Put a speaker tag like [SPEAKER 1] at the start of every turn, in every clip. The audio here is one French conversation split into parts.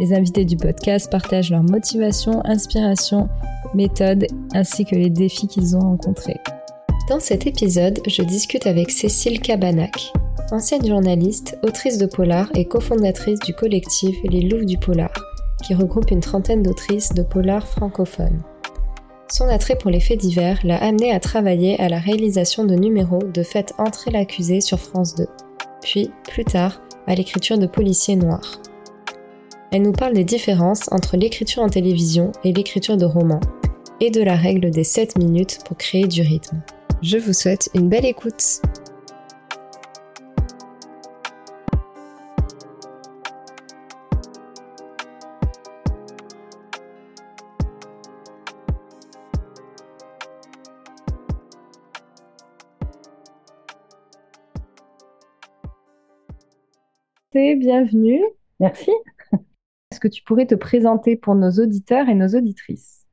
[SPEAKER 1] Les invités du podcast partagent leurs motivations, inspirations, méthodes ainsi que les défis qu'ils ont rencontrés. Dans cet épisode, je discute avec Cécile Cabanac, ancienne journaliste, autrice de polar et cofondatrice du collectif Les Louves du Polar, qui regroupe une trentaine d'autrices de polar francophones. Son attrait pour les faits divers l'a amené à travailler à la réalisation de numéros de Faites entrer l'accusé sur France 2, puis, plus tard, à l'écriture de Policiers noirs. Elle nous parle des différences entre l'écriture en télévision et l'écriture de romans, et de la règle des 7 minutes pour créer du rythme. Je vous souhaite une belle écoute. Bienvenue.
[SPEAKER 2] Merci.
[SPEAKER 1] Que tu pourrais te présenter pour nos auditeurs et nos auditrices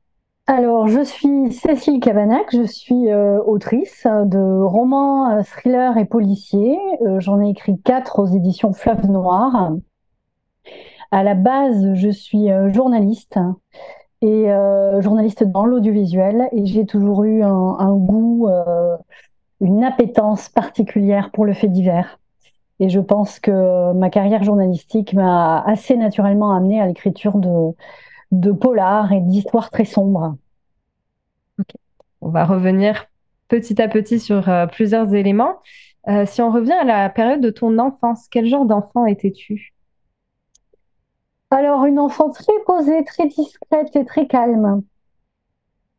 [SPEAKER 2] Alors, je suis Cécile Cabanac, je suis euh, autrice de romans, euh, thrillers et policiers. Euh, j'en ai écrit quatre aux éditions Fleuve Noir. À la base, je suis journaliste et journaliste dans l'audiovisuel et j'ai toujours eu un, un goût, une appétence particulière pour le fait divers. Et je pense que ma carrière journalistique m'a assez naturellement amené à l'écriture de, de polars et d'histoires très sombres.
[SPEAKER 1] On va revenir petit à petit sur euh, plusieurs éléments. Euh, si on revient à la période de ton enfance, quel genre d'enfant étais-tu?
[SPEAKER 2] Alors, une enfant très posée, très discrète et très calme.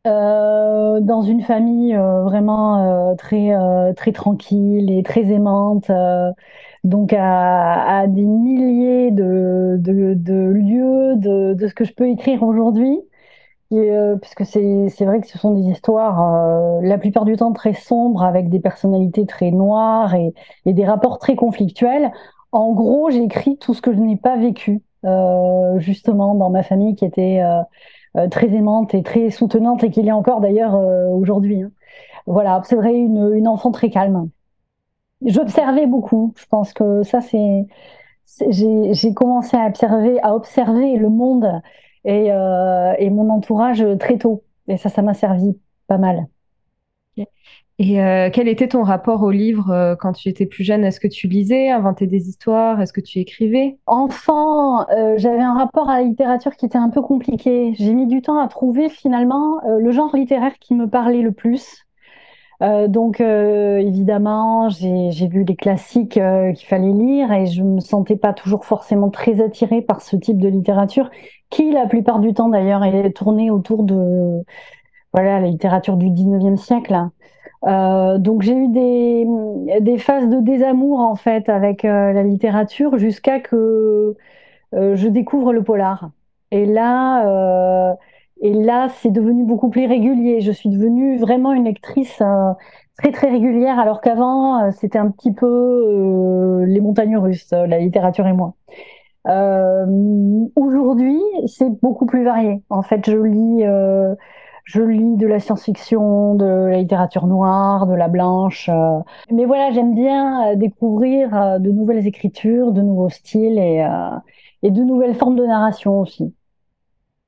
[SPEAKER 2] Euh, dans une famille vraiment très, très tranquille et très aimante donc à, des milliers de, lieux de, ce que je peux écrire aujourd'hui. Euh, puisque c'est vrai que ce sont des histoires, euh, la plupart du temps très sombres, avec des personnalités très noires et, des rapports très conflictuels. En gros, j'écris tout ce que je n'ai pas vécu, euh, justement, dans ma famille qui était très aimante et très soutenante, et qu'il a encore d'ailleurs aujourd'hui. Hein. Voilà, c'est vrai, une enfant très calme. J'observais beaucoup. Je pense que ça, c'est. J'ai commencé à observer, à observer le monde et, euh, et mon entourage très tôt. Et ça, ça m'a servi pas mal.
[SPEAKER 1] Et euh, quel était ton rapport au livre euh, quand tu étais plus jeune? Est-ce que tu lisais, inventais des histoires? Est-ce que tu écrivais?
[SPEAKER 2] Enfant, j'avais un rapport à la littérature qui était un peu compliqué. J'ai mis du temps à trouver finalement le genre littéraire qui me parlait le plus. Euh, donc euh, évidemment, j'ai vu les classiques euh, qu'il fallait lire et je me sentais pas toujours forcément très attirée par ce type de littérature, qui la plupart du temps d'ailleurs est tournée autour de voilà la littérature du 19e siècle. donc j'ai eu des, des phases de désamour en fait avec la littérature jusqu'à que je découvre le polar. Et là et là, c'est devenu beaucoup plus régulier. Je suis devenue vraiment une lectrice euh, très très régulière, alors qu'avant, euh, c'était un petit peu euh, les montagnes russes, la littérature et moi. Aujourd'hui, c'est beaucoup plus varié. En fait, je lis, je lis de la science-fiction, de la littérature noire, de la blanche. mais voilà, j'aime bien découvrir de nouvelles écritures, de nouveaux styles et, et de nouvelles formes de narration aussi.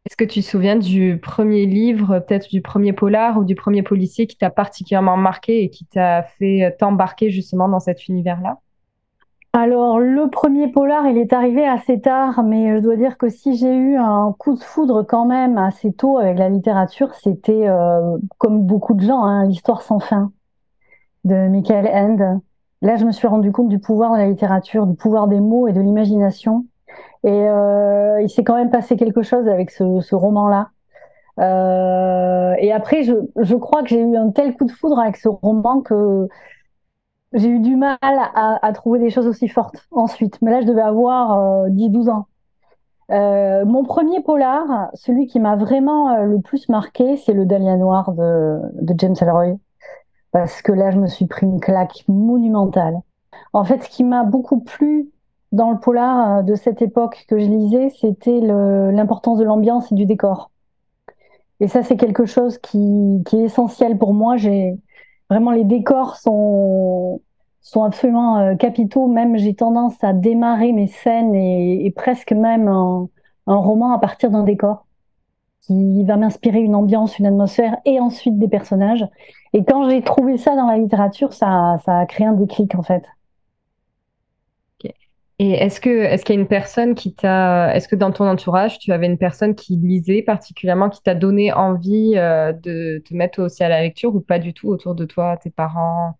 [SPEAKER 1] Est-ce que tu te souviens du premier livre, peut-être du premier polar ou du premier policier qui t'a particulièrement marqué et qui t'a fait t'embarquer justement dans cet univers-là?
[SPEAKER 2] Alors, le premier polar, il est arrivé assez tard, mais je dois dire que si j'ai eu un coup de foudre quand même assez tôt avec la littérature, c'était, euh, comme beaucoup de gens, hein, l'histoire sans fin de Michael End. Là, je me suis rendu compte du pouvoir de la littérature, du pouvoir des mots et de l'imagination. Et euh, il s'est quand même passé quelque chose avec ce, roman-là. Euh, et après, je, crois que j'ai eu un tel coup de foudre avec ce roman que j'ai eu du mal à, trouver des choses aussi fortes ensuite. Mais là, je devais avoir 10-12 euh, ans. mon premier polar, celui qui m'a vraiment le plus marqué, c'est le Dahlia Noir de, de James Ellroy. Parce que là, je me suis pris une claque monumentale. En fait, ce qui m'a beaucoup plu dans le polar de cette époque que je lisais, c'était l'importance de l'ambiance et du décor. Et ça, c'est quelque chose qui, est essentiel pour moi. J'ai vraiment les décors sont absolument euh, capitaux. Même j'ai tendance à démarrer mes scènes et, presque même un, roman à partir d'un décor qui va m'inspirer une ambiance, une atmosphère et ensuite des personnages. Et quand j'ai trouvé ça dans la littérature, ça a créé un déclic en fait.
[SPEAKER 1] Et est-ce que est-ce qu'il y a une personne qui t'a est-ce que dans ton entourage tu avais une personne qui lisait particulièrement qui t'a donné envie euh, de te mettre aussi à la lecture ou pas du tout autour de toi tes parents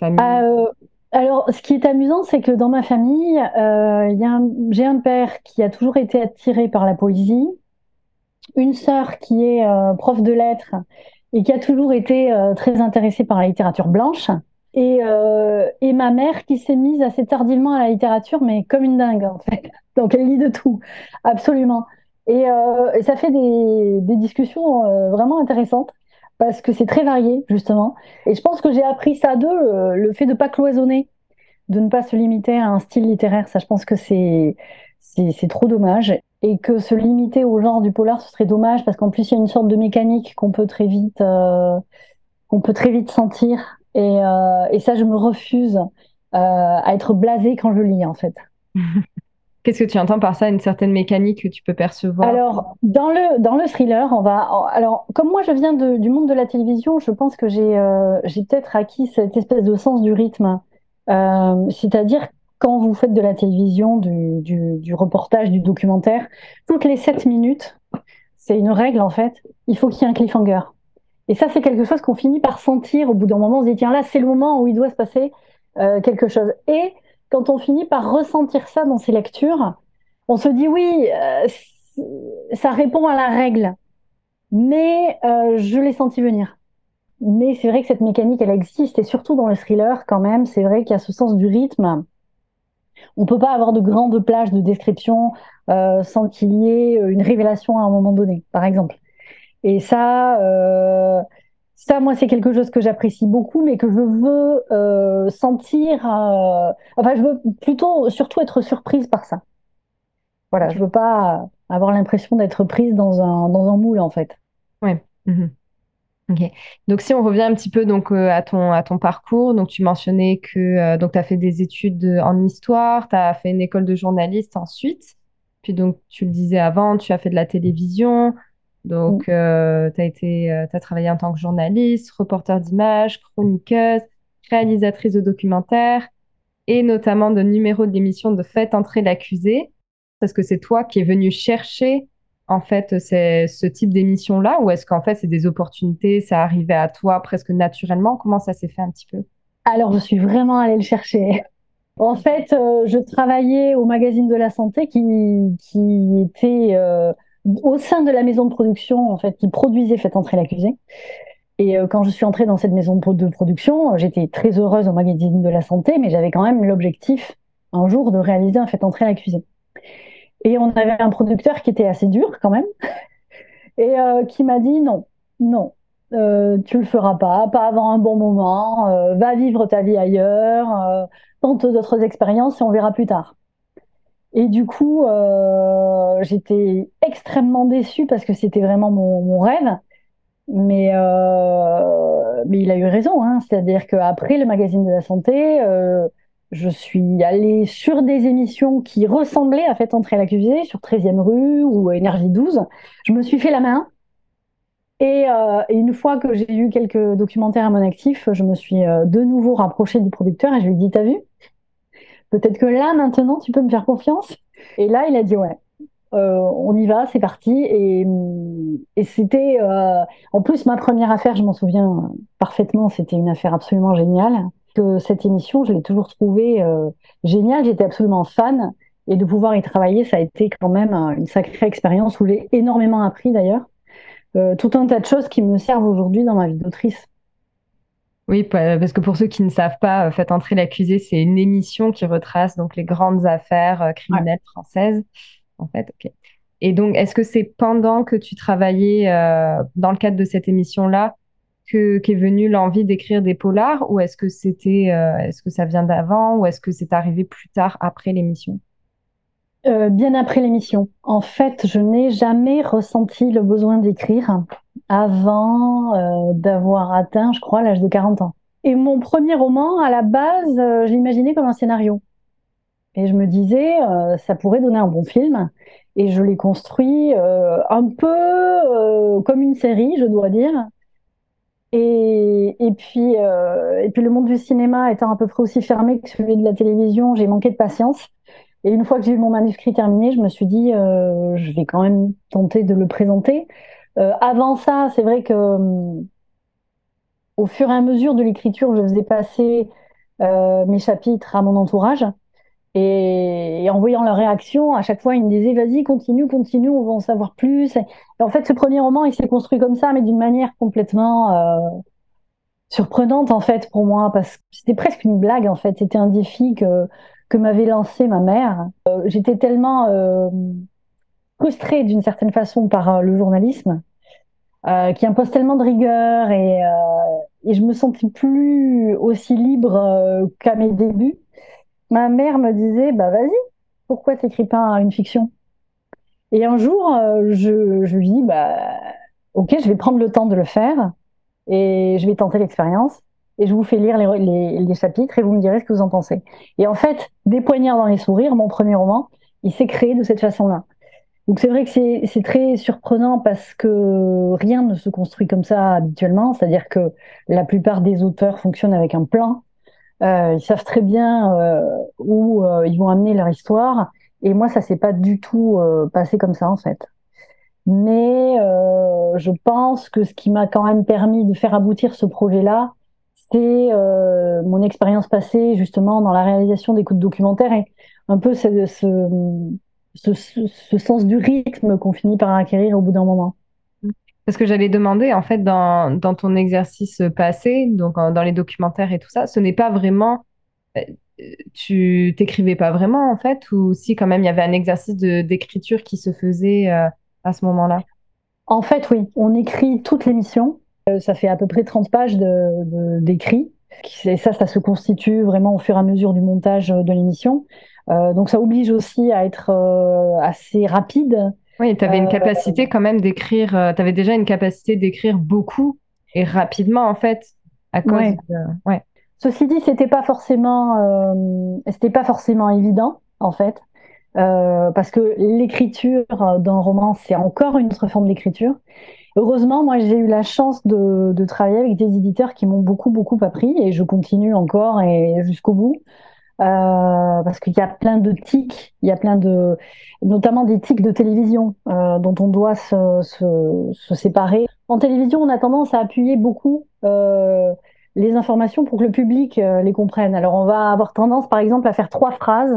[SPEAKER 1] famille?
[SPEAKER 2] Euh, alors ce qui est amusant c'est que dans ma famille euh, j'ai un père qui a toujours été attiré par la poésie une sœur qui est prof de lettres et qui a toujours été très intéressée par la littérature blanche et, euh, et ma mère qui s'est mise assez tardivement à la littérature, mais comme une dingue en fait. Donc elle lit de tout, absolument. Et, euh, ça fait des, discussions euh, vraiment intéressantes parce que c'est très varié justement. Et je pense que j'ai appris ça d'eux, le, fait de pas cloisonner, de ne pas se limiter à un style littéraire. Ça, je pense que c'est c'est trop dommage et que se limiter au genre du polar, ce serait dommage parce qu'en plus il y a une sorte de mécanique qu'on peut très vite qu'on peut très vite sentir et, euh, et ça, je me refuse euh, à être blasée quand je lis, en fait.
[SPEAKER 1] Qu'est-ce que tu entends par ça, une certaine mécanique que tu peux percevoir?
[SPEAKER 2] Alors, dans le, dans le thriller, on va. Alors, comme moi, je viens de, du monde de la télévision, je pense que j'ai euh, peut-être acquis cette espèce de sens du rythme. Euh, C'est-à-dire, quand vous faites de la télévision, du, du, du reportage, du documentaire, toutes les 7 minutes, c'est une règle en fait, il faut qu'il y ait un cliffhanger. Et ça, c'est quelque chose qu'on finit par sentir au bout d'un moment. On se dit, tiens, là, c'est le moment où il doit se passer euh, quelque chose. Et quand on finit par ressentir ça dans ses lectures, on se dit, oui, euh, ça répond à la règle, mais euh, je l'ai senti venir. Mais c'est vrai que cette mécanique, elle existe, et surtout dans le thriller, quand même, c'est vrai qu'il y a ce sens du rythme. On peut pas avoir de grandes plages de description sans qu'il y ait une révélation à un moment donné, par exemple. Et ça, euh, ça, moi, c'est quelque chose que j'apprécie beaucoup, mais que je veux euh, sentir. Euh, enfin, je veux plutôt, surtout être surprise par ça. Voilà, je veux pas avoir l'impression d'être prise dans un, dans un moule, en fait.
[SPEAKER 1] Ouais. Mhm. Ok. Donc, si on revient un petit peu donc, à, ton, à ton parcours, donc tu mentionnais que tu as fait des études en histoire, tu as fait une école de journaliste ensuite. Puis, donc, tu le disais avant, tu as fait de la télévision, donc, mm. euh, tu as euh, as travaillé en tant que journaliste, reporter d'images, chroniqueuse, réalisatrice de documentaires et notamment de numéros de l'émission de Faites entrer l'accusé. Est-ce que c'est toi qui es venu chercher en fait ce type d'émission-là ou est-ce qu'en fait c'est des opportunités, ça arrivait à toi presque naturellement? Comment ça s'est fait un petit peu?
[SPEAKER 2] Alors, je suis vraiment allée le chercher. En fait, euh, je travaillais au magazine de la santé qui, qui était au sein de la maison de production en fait qui produisait Faites entrer l'accusé. Et euh, quand je suis entrée dans cette maison de production, j'étais très heureuse au magazine de la santé, mais j'avais quand même l'objectif un jour de réaliser un Faites entrer l'accusé. Et on avait un producteur qui était assez dur quand même, et euh, qui m'a dit non, non, euh, tu le feras pas, pas avant un bon moment, va vivre ta vie ailleurs, tente d'autres expériences et on verra plus tard. Et du coup, euh, j'étais extrêmement déçue parce que c'était vraiment mon, rêve. Mais, euh, mais il a eu raison. Hein. C'est-à-dire qu'après le magazine de la santé, euh, je suis allée sur des émissions qui ressemblaient à Faites entrer l'accusé, sur 13e rue ou Énergie 12. Je me suis fait la main. Et, et une fois que j'ai eu quelques documentaires à mon actif, je me suis de nouveau rapprochée du producteur et je lui ai dit, t'as vu? Peut-être que là, maintenant, tu peux me faire confiance. Et là, il a dit, ouais, euh, on y va, c'est parti. Et, c'était, euh, en plus, ma première affaire, je m'en souviens parfaitement, c'était une affaire absolument géniale. Cette émission, je l'ai toujours trouvée euh, géniale. J'étais absolument fan. Et de pouvoir y travailler, ça a été quand même une sacrée expérience où j'ai énormément appris d'ailleurs. tout un tas de choses qui me servent aujourd'hui dans ma vie d'autrice.
[SPEAKER 1] Oui, parce que pour ceux qui ne savent pas, euh, Faites entrer l'accusé, c'est une émission qui retrace donc les grandes affaires euh, criminelles françaises. en fait. Et donc, est-ce que c'est pendant que tu travaillais dans le cadre de cette émission-là que qu'est venue l'envie d'écrire des polars, ou est-ce que c'était, est-ce que ça vient d'avant, ou est-ce que c'est arrivé plus tard après l'émission?
[SPEAKER 2] Bien après l'émission. En fait, je n'ai jamais ressenti le besoin d'écrire avant d'avoir atteint, je crois, l'âge de 40 ans. Et mon premier roman, à la base, euh, j'imaginais comme un scénario. Et je me disais, euh, ça pourrait donner un bon film. Et je l'ai construit euh, un peu comme une série, je dois dire. Et, et puis, et puis le monde du cinéma étant à peu près aussi fermé que celui de la télévision, j'ai manqué de patience. Et une fois que j'ai eu mon manuscrit terminé, je me suis dit, je vais quand même tenter de le présenter. Avant ça, c'est vrai que hum, au fur et à mesure de l'écriture, je faisais passer euh, mes chapitres à mon entourage. Et, en voyant leur réaction, à chaque fois, ils me disaient Vas-y, continue, continue, on va en savoir plus. Et, en fait, ce premier roman, il s'est construit comme ça, mais d'une manière complètement euh, surprenante, en fait, pour moi, parce que c'était presque une blague, en fait. C'était un défi que, que m'avait lancé ma mère. Euh, j'étais tellement frustrée, d'une certaine façon, par le journalisme euh, qui impose tellement de rigueur et, euh, et je me sentais plus aussi libre euh, qu'à mes débuts. Ma mère me disait, bah vas-y, pourquoi t'écris pas une fiction? Et un jour, je, je lui dis, bah ok, je vais prendre le temps de le faire et je vais tenter l'expérience et je vous fais lire les, les, chapitres et vous me direz ce que vous en pensez. Et en fait, Des poignards dans les sourires, mon premier roman, il s'est créé de cette façon-là. Donc c'est vrai que c'est très surprenant parce que rien ne se construit comme ça habituellement, c'est-à-dire que la plupart des auteurs fonctionnent avec un plan, euh, ils savent très bien euh, où euh, ils vont amener leur histoire, et moi ça s'est pas du tout euh, passé comme ça en fait. Mais je pense que ce qui m'a quand même permis de faire aboutir ce projet-là, c'est mon expérience passée justement dans la réalisation d'écoute documentaire. Et un peu ce, ce ce, sens du rythme qu'on finit par acquérir au bout d'un moment.
[SPEAKER 1] Parce que j'allais demander, en fait, dans, dans, ton exercice passé, donc dans les documentaires et tout ça, ce n'est pas vraiment. Euh, tu t'écrivais pas vraiment, en fait, ou si quand même il y avait un exercice d'écriture qui se faisait euh, à ce moment-là?
[SPEAKER 2] En fait, oui. On écrit toute l'émission. Euh, ça fait à peu près 30 pages d'écrit. Et ça, ça se constitue vraiment au fur et à mesure du montage de l'émission. Euh, donc ça oblige aussi à être euh, assez rapide.
[SPEAKER 1] Oui, tu avais une euh, capacité quand même d'écrire, tu avais déjà une capacité d'écrire beaucoup et rapidement en fait à cause
[SPEAKER 2] ouais. Ceci dit, c'était pas forcément c'était pas forcément évident en fait. parce que l'écriture d'un roman, c'est encore une autre forme d'écriture. Heureusement, moi, j'ai eu la chance de, travailler avec des éditeurs qui m'ont beaucoup, beaucoup appris et je continue encore et jusqu'au bout. Euh, parce qu'il y a plein de tics, il y a plein de, notamment des tics de télévision euh, dont on doit se, se, séparer. En télévision, on a tendance à appuyer beaucoup euh, les informations pour que le public les comprenne. Alors, on va avoir tendance, par exemple, à faire trois phrases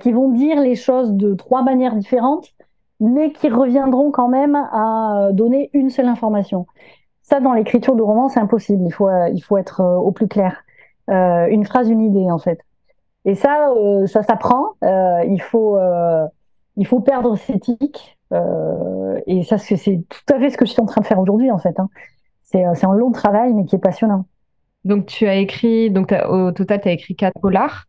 [SPEAKER 2] qui vont dire les choses de trois manières différentes, mais qui reviendront quand même à donner une seule information. Ça, dans l'écriture de roman, c'est impossible. Il faut, il faut être au plus clair. Euh, une phrase, une idée en fait. Et ça, euh, ça s'apprend. Euh, il faut, il faut perdre ses tics. et ça, c'est tout à fait ce que je suis en train de faire aujourd'hui en fait. Hein. C'est un long travail, mais qui est passionnant.
[SPEAKER 1] Donc, tu as écrit, donc au total, tu as écrit quatre polars,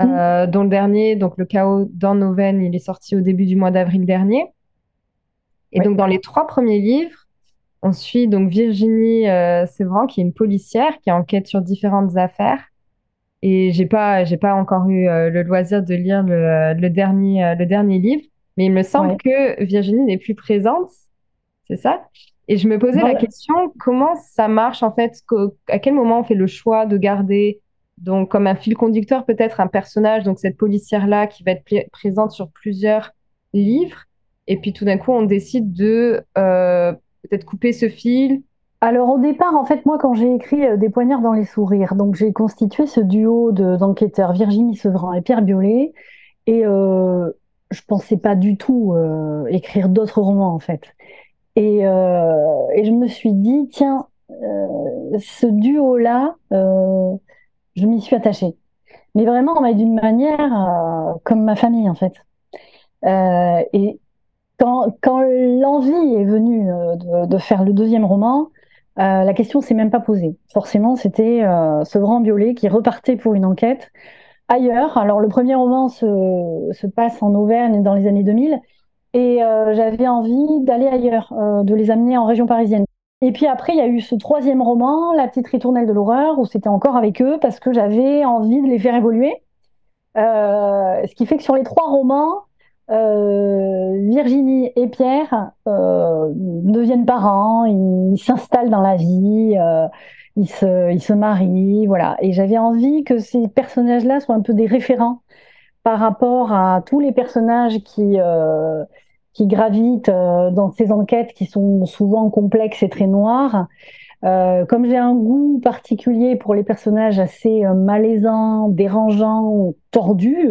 [SPEAKER 1] mmh. dont le dernier, donc Le chaos dans nos veines, il est sorti au début du mois d'avril dernier. Et donc, dans les trois premiers livres, on suit donc Virginie euh, Sévran, qui est une policière qui enquête sur différentes affaires. Et j'ai pas, j'ai pas encore eu euh, le loisir de lire le, dernier, euh, le dernier livre, mais il me semble que Virginie n'est plus présente, c'est ça? Et je me posais la question, comment ça marche en fait? À quel moment on fait le choix de garder donc comme un fil conducteur peut-être un personnage, donc cette policière là qui va être présente sur plusieurs livres, et puis tout d'un coup on décide de peut-être couper ce fil.
[SPEAKER 2] Alors au départ, en fait, moi, quand j'ai écrit euh, Des poignards dans les sourires, donc j'ai constitué ce duo d'enquêteurs Virginie Sevran et Pierre Biolay, et euh, je pensais pas du tout euh, écrire d'autres romans, en fait. Et, euh, et, je me suis dit, tiens, ce duo-là, je m'y suis attachée. Mais vraiment, d'une manière comme ma famille, en fait. et quand, l'envie est venue de, de, faire le deuxième roman, la question s'est même pas posée. Forcément, c'était ce grand violet qui repartait pour une enquête ailleurs. Alors, le premier roman se passe en Auvergne dans les années 2000 et j'avais envie d'aller ailleurs, de les amener en région parisienne. Et puis après, il y a eu ce troisième roman, La petite ritournelle de l'horreur, où c'était encore avec eux parce que j'avais envie de les faire évoluer. Euh, ce qui fait que sur les trois romans, euh, Virginie et Pierre euh, deviennent parents, ils s'installent dans la vie, euh, ils, se, ils se marient, voilà. Et j'avais envie que ces personnages-là soient un peu des référents par rapport à tous les personnages qui euh, qui gravitent euh, dans ces enquêtes qui sont souvent complexes et très noires. Euh, comme j'ai un goût particulier pour les personnages assez euh, malaisants, dérangeants, tordus,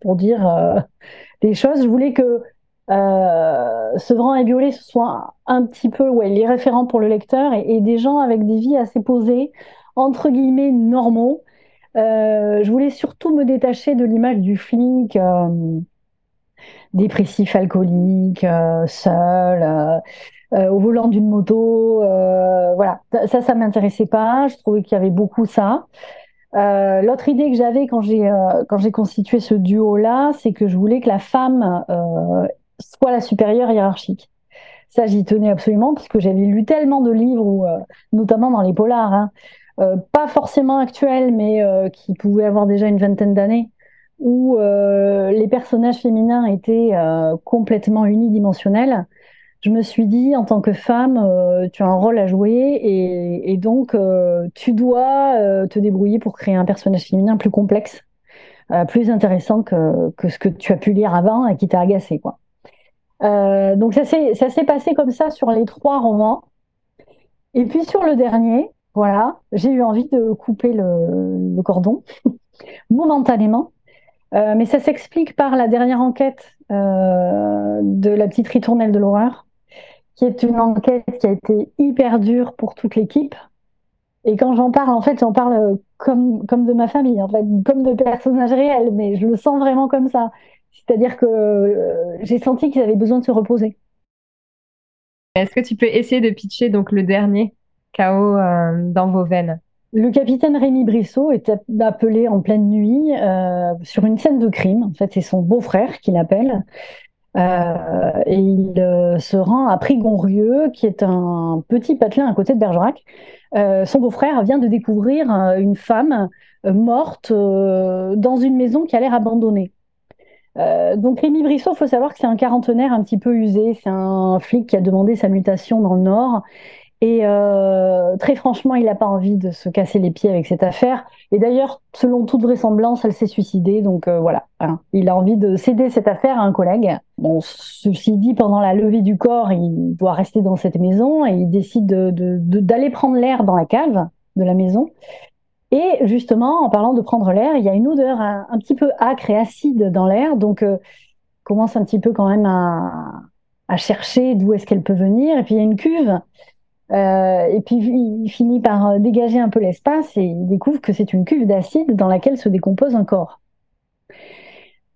[SPEAKER 2] pour dire des choses, je voulais que Sevran et ce soit un petit peu ouais, les référents pour le lecteur et, et, des gens avec des vies assez posées, entre guillemets normaux. je voulais surtout me détacher de l'image du flic dépressif alcoolique, euh, seul, euh, euh, au volant d'une moto. voilà, ça, ça m'intéressait pas. Je trouvais qu'il y avait beaucoup ça. L'autre idée que j'avais quand j'ai constitué ce duo-là, c'est que je voulais que la femme soit la supérieure hiérarchique. Ça, j'y tenais absolument puisque j'avais lu tellement de livres, notamment dans les polars, hein, pas forcément actuels, mais qui pouvaient avoir déjà une vingtaine d'années, où euh, les personnages féminins étaient euh, complètement unidimensionnels, je me suis dit, en tant que femme, euh, tu as un rôle à jouer et, donc tu dois te débrouiller pour créer un personnage féminin plus complexe, plus intéressant que, ce que tu as pu lire avant et qui t'a agacé. Quoi. donc ça s'est passé comme ça sur les trois romans. Et puis sur le dernier, voilà, j'ai eu envie de couper le cordon momentanément euh, mais ça s'explique par la dernière enquête euh, de la petite ritournelle de l'horreur, qui est une enquête qui a été hyper dure pour toute l'équipe. Et quand j'en parle, en fait, j'en parle comme, comme de ma famille, en fait, comme de personnages réels, mais je le sens vraiment comme ça. C'est-à-dire que euh, j'ai senti qu'ils avaient besoin de se reposer.
[SPEAKER 1] Est-ce que tu peux essayer de pitcher donc le dernier chaos dans vos veines?
[SPEAKER 2] Le capitaine Rémi Brissot est appelé en pleine nuit euh, sur une scène de crime. En fait, c'est son beau-frère qui l'appelle. Euh, et il euh, se rend à Prigonrieux, qui est un petit patelin à côté de Bergerac. Son beau-frère vient de découvrir une femme morte dans une maison qui a l'air abandonnée. donc Rémi Brissot, faut savoir que c'est un quarantenaire un petit peu usé. C'est un flic qui a demandé sa mutation dans le Nord et euh, très franchement, il n'a pas envie de se casser les pieds avec cette affaire. Et d'ailleurs, selon toute vraisemblance, elle s'est suicidée. Donc euh, voilà, hein. il a envie de céder cette affaire à un collègue. Bon, ceci dit, pendant la levée du corps, il doit rester dans cette maison et il décide d'aller de, de, prendre l'air dans la cave de la maison. Et justement, en parlant de prendre l'air, il y a une odeur un, petit peu acre et acide dans l'air. Donc, euh, commence un petit peu quand même à, à chercher d'où est-ce qu'elle peut venir. Et puis il y a une cuve euh, et puis il finit par euh, dégager un peu l'espace et il découvre que c'est une cuve d'acide dans laquelle se décompose un corps.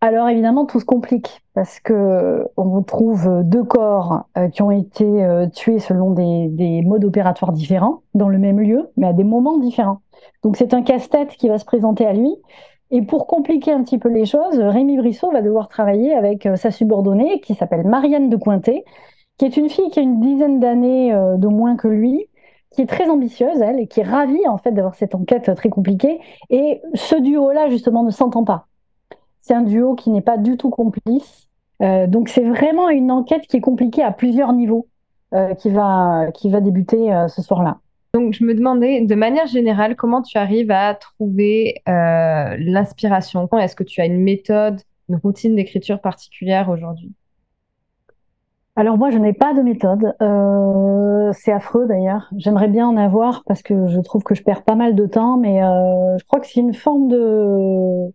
[SPEAKER 2] Alors évidemment, tout se complique parce que on retrouve deux corps euh, qui ont été euh, tués selon des, des, modes opératoires différents dans le même lieu, mais à des moments différents. Donc c'est un casse-tête qui va se présenter à lui. Et pour compliquer un petit peu les choses, Rémi Brissot va devoir travailler avec sa subordonnée qui s'appelle Marianne de Cointet, qui est une fille qui a une dizaine d'années euh, de moins que lui, qui est très ambitieuse, elle, et qui est ravie, en fait, d'avoir cette enquête très compliquée. Et ce duo-là, justement, ne s'entend pas. C'est un duo qui n'est pas du tout complice. Euh, donc, c'est vraiment une enquête qui est compliquée à plusieurs niveaux, euh, qui, va, qui va débuter euh, ce soir-là.
[SPEAKER 1] Donc, je me demandais, de manière générale, comment tu arrives à trouver euh, l'inspiration? Est-ce que tu as une méthode, une routine d'écriture particulière aujourd'hui?
[SPEAKER 2] Alors moi, je n'ai pas de méthode. Euh, c'est affreux d'ailleurs. J'aimerais bien en avoir parce que je trouve que je perds pas mal de temps, mais euh, je crois que c'est une forme de,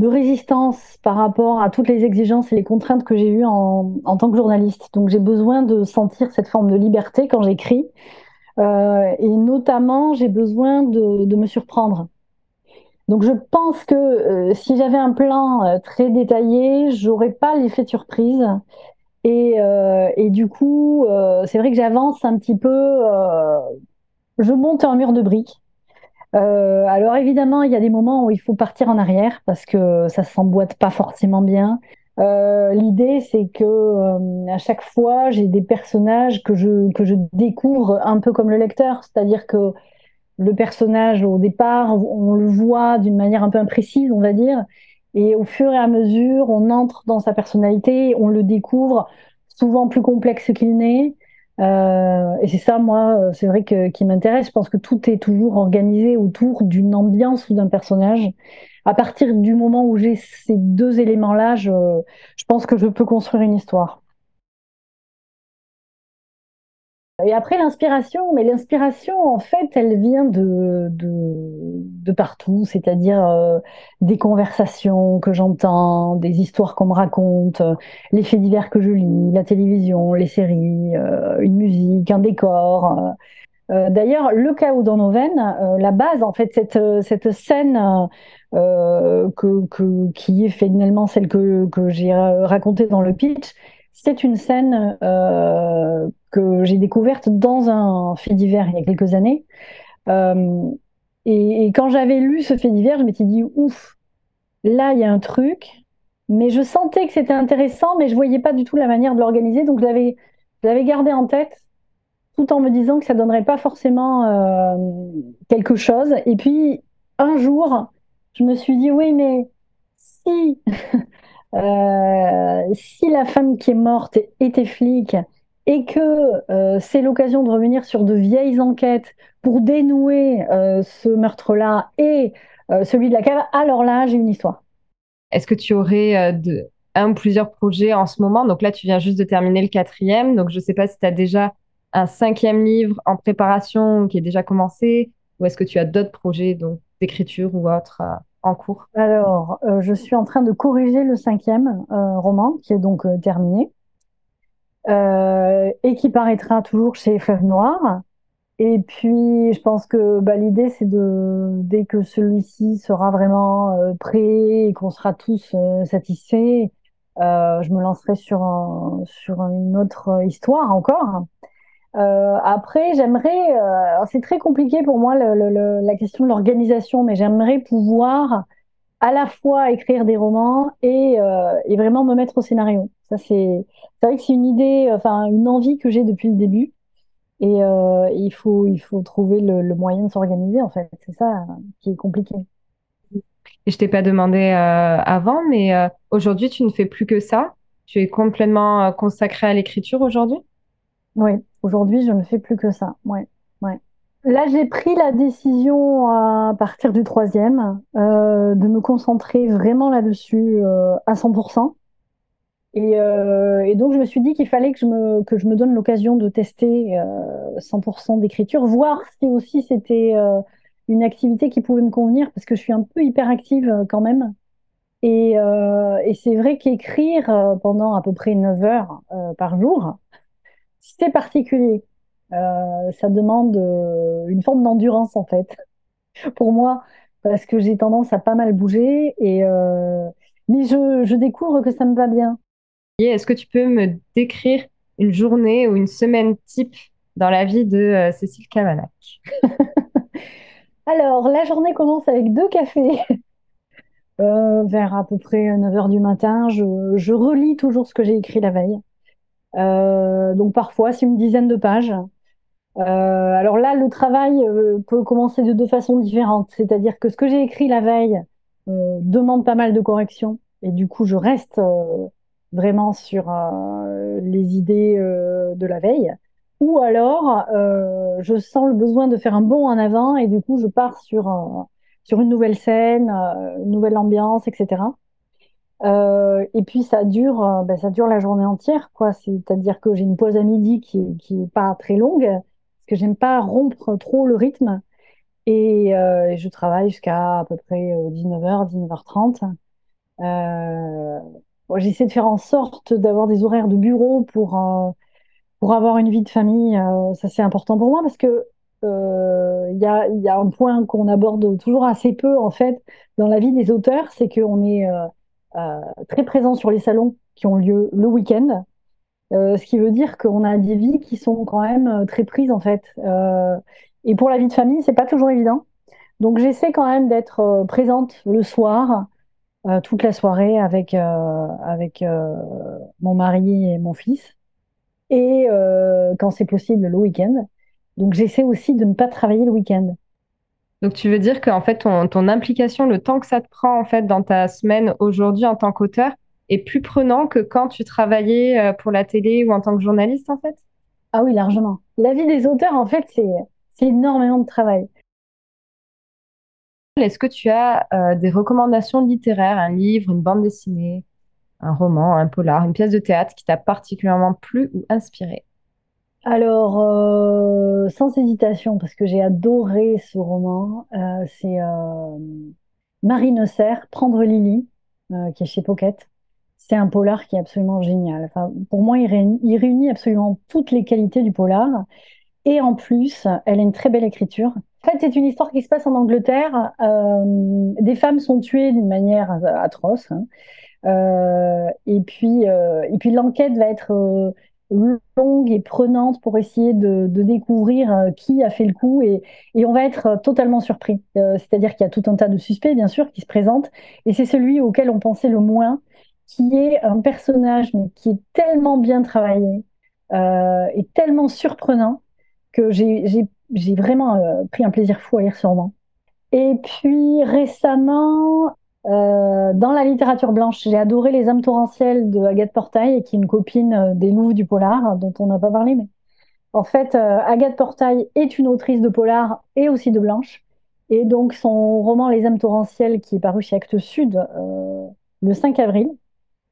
[SPEAKER 2] résistance par rapport à toutes les exigences et les contraintes que j'ai eues en, tant que journaliste. Donc j'ai besoin de sentir cette forme de liberté quand j'écris. Euh, et notamment, j'ai besoin de, de, me surprendre. Donc je pense que si j'avais un plan très détaillé, j'aurais pas l'effet de surprise. Et, et du coup, c'est vrai que j'avance un petit peu, je monte un mur de briques. alors évidemment, il y a des moments où il faut partir en arrière parce que ça s'emboîte pas forcément bien. Euh, l'idée, c'est que euh, à chaque fois, j'ai des personnages que je, que je découvre un peu comme le lecteur, c'est-à-dire que le personnage, au départ, on le voit d'une manière un peu imprécise, on va dire, et au fur et à mesure, on entre dans sa personnalité, on le découvre souvent plus complexe qu'il n'est. Euh, et c'est ça, moi, c'est vrai que, qui m'intéresse. Je pense que tout est toujours organisé autour d'une ambiance ou d'un personnage à partir du moment où j'ai ces deux éléments-là, je, pense que je peux construire une histoire. Et après l'inspiration, mais l'inspiration en fait, elle vient de, de, partout, c'est-à-dire euh, des conversations que j'entends, des histoires qu'on me raconte, les faits divers que je lis, la télévision, les séries, euh, une musique, un décor. Euh, euh, d'ailleurs, le chaos dans nos veines, euh, la base, en fait, cette, euh, cette scène que, qui est finalement celle que, que j'ai racontée dans le pitch, c'est une scène que j'ai découverte dans un fait divers il y a quelques années. Et, et, quand j'avais lu ce fait divers, je m'étais dit, ouf, là, il y a un truc, mais je sentais que c'était intéressant, mais je voyais pas du tout la manière de l'organiser, donc je l'avais gardé en tête tout en me disant que ça donnerait pas forcément euh, quelque chose. Et puis un jour, je me suis dit oui, mais si euh, si la femme qui est morte était flic et que euh, c'est l'occasion de revenir sur de vieilles enquêtes pour dénouer ce meurtre-là et celui de la cave, alors là, j'ai une histoire.
[SPEAKER 1] Est-ce que tu aurais un ou plusieurs projets en ce moment? Donc là, tu viens juste de terminer le quatrième, donc je ne sais pas si tu as déjà un cinquième livre en préparation qui est déjà commencé ou est-ce que tu as d'autres projets d'écriture ou autres euh, en cours
[SPEAKER 2] Alors, euh, je suis en train de corriger le cinquième euh, roman qui est donc terminé et qui paraîtra toujours chez Fleuve Noir. Et puis, je pense que bah, l'idée, c'est de, dès que celui-ci sera vraiment prêt et qu'on sera tous satisfaits, je me lancerai sur une autre histoire encore. Euh, après, j'aimerais, euh, c'est très compliqué pour moi la question de l'organisation, mais j'aimerais pouvoir à la fois écrire des romans et, euh, vraiment me mettre au scénario. Ça, c'est, vrai que c'est une idée, enfin une envie que j'ai depuis le début. Et il faut, il faut trouver le, moyen de s'organiser en fait. C'est ça qui est compliqué.
[SPEAKER 1] Et je t'ai pas demandé avant, mais aujourd'hui tu ne fais plus que ça. Tu es complètement consacré à l'écriture aujourd'hui?
[SPEAKER 2] Oui, aujourd'hui, je ne fais plus que ça. Ouais, ouais. Là, j'ai pris la décision à partir du troisième euh, de me concentrer vraiment là-dessus euh, à 100%. Et, euh, et, donc, je me suis dit qu'il fallait que je me, que je me donne l'occasion de tester 100% d'écriture, voir si aussi c'était une activité qui pouvait me convenir, parce que je suis un peu hyperactive quand même. Et, et c'est vrai qu'écrire pendant à peu près 9 heures par jour, c'est particulier. Euh, ça demande euh, une forme d'endurance en fait pour moi parce que j'ai tendance à pas mal bouger et euh, mais je, je, découvre que ça me va bien.
[SPEAKER 1] Est-ce que tu peux me décrire une journée ou une semaine type dans la vie de Cécile Cavanac?
[SPEAKER 2] Alors la journée commence avec deux cafés. vers à peu près 9h du matin, je, je relis toujours ce que j'ai écrit la veille. Euh, donc parfois, c'est une dizaine de pages. Euh, alors là, le travail euh, peut commencer de deux façons différentes. C'est-à-dire que ce que j'ai écrit la veille demande pas mal de corrections. Et du coup, je reste vraiment sur les idées de la veille. Ou alors, je sens le besoin de faire un bond en avant et du coup, je pars sur, sur une nouvelle scène, une nouvelle ambiance, etc. Euh, et puis ça dure, euh, ben, ça dure la journée entière, quoi. C'est-à-dire que j'ai une pause à midi qui, qui est pas très longue, parce que j'aime pas rompre trop le rythme. Et euh, je travaille jusqu'à à peu près 19h, 19h30. Euh, bon, j'essaie de faire en sorte d'avoir des horaires de bureau pour, pour avoir une vie de famille. ça, c'est important pour moi parce que il y a, y a un point qu'on aborde toujours assez peu en fait dans la vie des auteurs, c'est qu'on est, très présent sur les salons qui ont lieu le week-end. ce qui veut dire qu'on a des vies qui sont quand même très prises en fait. et pour la vie de famille, c'est pas toujours évident. Donc j'essaie quand même d'être présente le soir, toute la soirée avec, avec mon mari et mon fils. Et quand c'est possible, le week-end. Donc j'essaie aussi de ne pas travailler le week-end.
[SPEAKER 1] Donc tu veux dire qu'en fait ton, ton, implication, le temps que ça te prend en fait dans ta semaine aujourd'hui en tant qu'auteur est plus prenant que quand tu travaillais euh, pour la télé ou en tant que journaliste en fait?
[SPEAKER 2] Ah oui, largement. La vie des auteurs en fait c'est énormément de travail.
[SPEAKER 1] Est-ce que tu as euh, des recommandations littéraires, un livre, une bande dessinée, un roman, un polar, une pièce de théâtre qui t'a particulièrement plu ou inspiré?
[SPEAKER 2] Alors, euh, sans hésitation, parce que j'ai adoré ce roman, euh, c'est euh, Marie Prendre Lily, qui est chez Pocket. C'est un polar qui est absolument génial. Enfin, pour moi, il réunit, il réunit, absolument toutes les qualités du polar. Et en plus, elle a une très belle écriture. En fait, c'est une histoire qui se passe en Angleterre. des femmes sont tuées d'une manière atroce. Hein. et puis, et puis l'enquête va être longue et prenante pour essayer de, découvrir euh, qui a fait le coup et, on va être euh, totalement surpris. Euh, c'est-à-dire qu'il y a tout un tas de suspects, bien sûr, qui se présentent et c'est celui auquel on pensait le moins, qui est un personnage mais qui est tellement bien travaillé et tellement surprenant que j'ai vraiment pris un plaisir fou à lire roman. Et puis récemment, euh, dans la littérature blanche, j'ai adoré Les âmes torrentielles de Agathe Portail, qui est une copine euh, des Louves du polar, dont on n'a pas parlé. Mais en fait, euh, Agathe Portail est une autrice de polar et aussi de blanche. Et donc, son roman Les âmes torrentielles, qui est paru chez Actes Sud le 5 avril,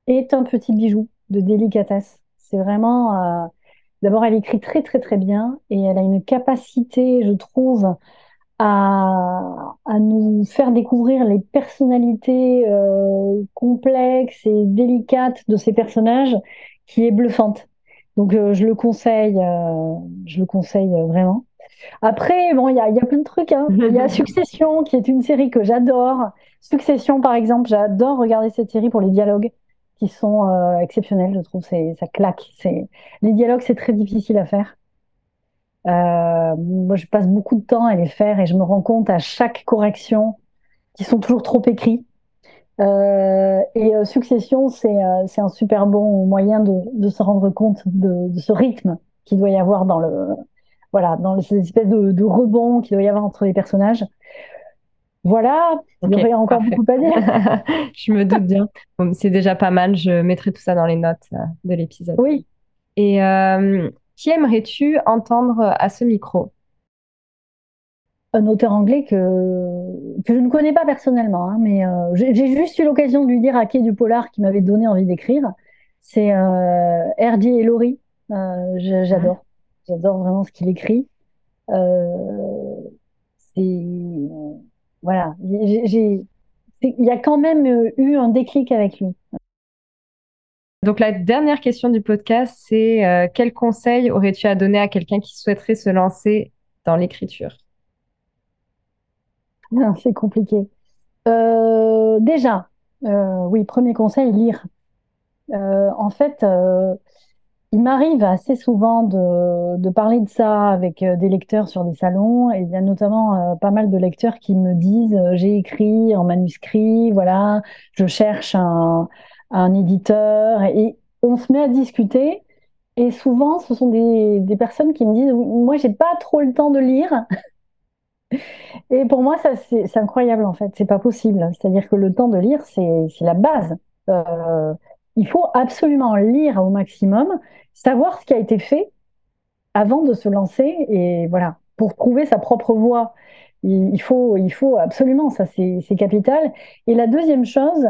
[SPEAKER 2] est un petit bijou de délicatesse. C'est vraiment. D'abord, elle écrit très, très, très bien et elle a une capacité, je trouve, à, à, nous faire découvrir les personnalités euh, complexes et délicates de ces personnages qui est bluffante. Donc euh, je le conseille, euh, je le conseille vraiment. Après, bon, il y a, y a, plein de trucs. Hein. Il y a Succession, qui est une série que j'adore. Succession, par exemple, j'adore regarder cette série pour les dialogues qui sont exceptionnels. Je trouve c'est ça claque. C'est les dialogues, c'est très difficile à faire. Euh, moi, je passe beaucoup de temps à les faire et je me rends compte à chaque correction qu'ils sont toujours trop écrits. Euh, et euh, Succession, c'est euh, un super bon moyen de, de se rendre compte de, de ce rythme qu'il doit y avoir dans le voilà dans cette espèce de, de rebond qu'il doit y avoir entre les personnages. Voilà, il y aurait encore beaucoup à dire.
[SPEAKER 1] je me doute bien. Bon, c'est déjà pas mal. Je mettrai tout ça dans les notes de l'épisode.
[SPEAKER 2] Oui.
[SPEAKER 1] Et qui aimerais-tu entendre à ce micro?
[SPEAKER 2] Un auteur anglais que, que je ne connais pas personnellement, hein, mais euh, j'ai juste eu l'occasion de lui dire à Quai du Polar qui m'avait donné envie d'écrire. C'est euh, R.D. et Laurie. Euh, j'adore. J'adore vraiment ce qu'il écrit. Euh, c'est. Voilà. Il y a quand même eu un déclic avec lui.
[SPEAKER 1] Donc la dernière question du podcast, c'est euh, quel conseil aurais-tu à donner à quelqu'un qui souhaiterait se lancer dans l'écriture?
[SPEAKER 2] C'est compliqué. Euh, déjà, euh, oui, premier conseil, lire. en fait, il m'arrive assez souvent de, parler de ça avec des lecteurs sur des salons, et il y a notamment pas mal de lecteurs qui me disent j'ai écrit en manuscrit, voilà, je cherche un, un éditeur et on se met à discuter. Et souvent, ce sont des, des personnes qui me disent Moi, j'ai pas trop le temps de lire. Et pour moi, ça, c'est incroyable en fait. C'est pas possible. C'est-à-dire que le temps de lire, c'est la base. Euh, il faut absolument lire au maximum, savoir ce qui a été fait avant de se lancer. Et voilà, pour trouver sa propre voie, il, faut, il faut absolument, ça c'est capital. Et la deuxième chose,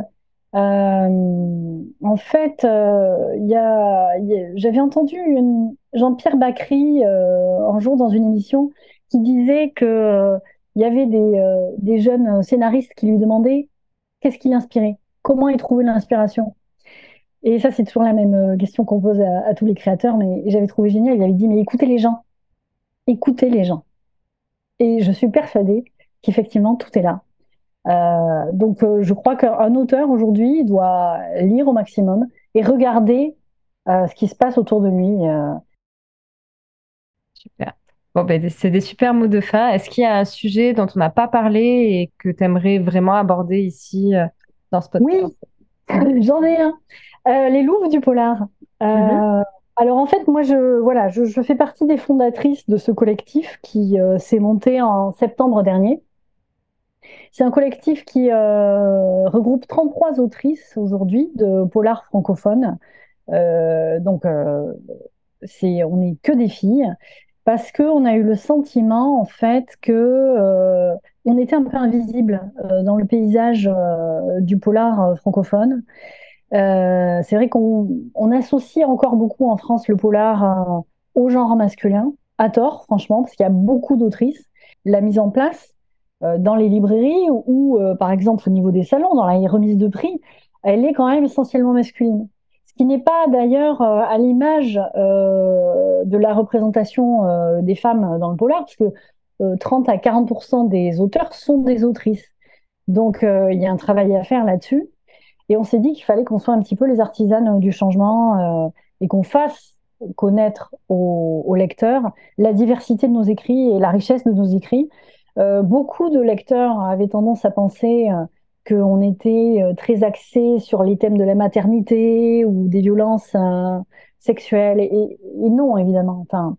[SPEAKER 2] en fait, euh, j'avais entendu Jean-Pierre Bacry euh, un jour dans une émission qui disait que il y avait des, des, jeunes scénaristes qui lui demandaient qu'est-ce qui l'inspirait, comment il trouvait l'inspiration. Et ça, c'est toujours la même question qu'on pose à, à, tous les créateurs, mais j'avais trouvé génial. Il avait dit mais écoutez les gens, écoutez les gens. Et je suis persuadée qu'effectivement, tout est là. Euh, donc, euh, je crois qu'un auteur aujourd'hui doit lire au maximum et regarder ce qui se passe autour de lui.
[SPEAKER 1] Super. Bon, ben, c'est des super mots de fin. Est-ce qu'il y a un sujet dont on n'a pas parlé et que tu aimerais vraiment aborder ici dans ce podcast?
[SPEAKER 2] Oui, j'en ai un. les louves du polar. Mm-hmm. Alors en fait, moi, je, voilà, je, fais partie des fondatrices de ce collectif qui euh, s'est monté en septembre dernier. C'est un collectif qui euh, regroupe 33 autrices aujourd'hui de polar francophone. Euh, donc, c'est, on n'est que des filles parce qu'on a eu le sentiment en fait que on était un peu invisible dans le paysage du polar francophone. Euh, c'est vrai qu'on associe encore beaucoup en France le polar euh, au genre masculin, à tort, franchement, parce qu'il y a beaucoup d'autrices. La mise en place euh, dans les librairies ou, par exemple, au niveau des salons, dans la remise de prix, elle est quand même essentiellement masculine. Ce qui n'est pas d'ailleurs à l'image de la représentation des femmes dans le polar, parce que 30 à 40% des auteurs sont des autrices. Donc, il y a un travail à faire là-dessus. Et on s'est dit qu'il fallait qu'on soit un petit peu les artisanes du changement euh, et qu'on fasse connaître aux, lecteurs la diversité de nos écrits et la richesse de nos écrits. Euh, beaucoup de lecteurs avaient tendance à penser euh, qu'on était très axé sur les thèmes de la maternité ou des violences sexuelles. Et, non, évidemment. Enfin,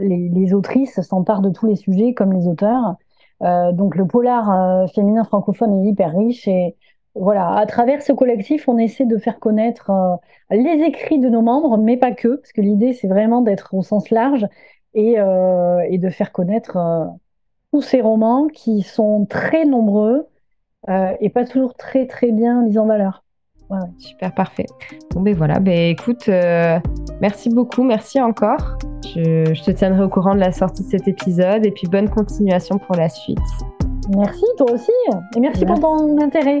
[SPEAKER 2] les, autrices s'emparent de tous les sujets comme les auteurs. donc le polar féminin francophone est hyper riche et voilà, à travers ce collectif, on essaie de faire connaître euh, les écrits de nos membres, mais pas que, parce que l'idée, c'est vraiment d'être au sens large et, euh, de faire connaître euh, tous ces romans qui sont très nombreux et pas toujours très, très bien mis en valeur.
[SPEAKER 1] Super, parfait. Bon, ben voilà, ben écoute, merci beaucoup, merci encore. Je, je te tiendrai au courant de la sortie de cet épisode et puis bonne continuation pour la suite.
[SPEAKER 2] Merci, toi aussi. Et merci, pour ton intérêt.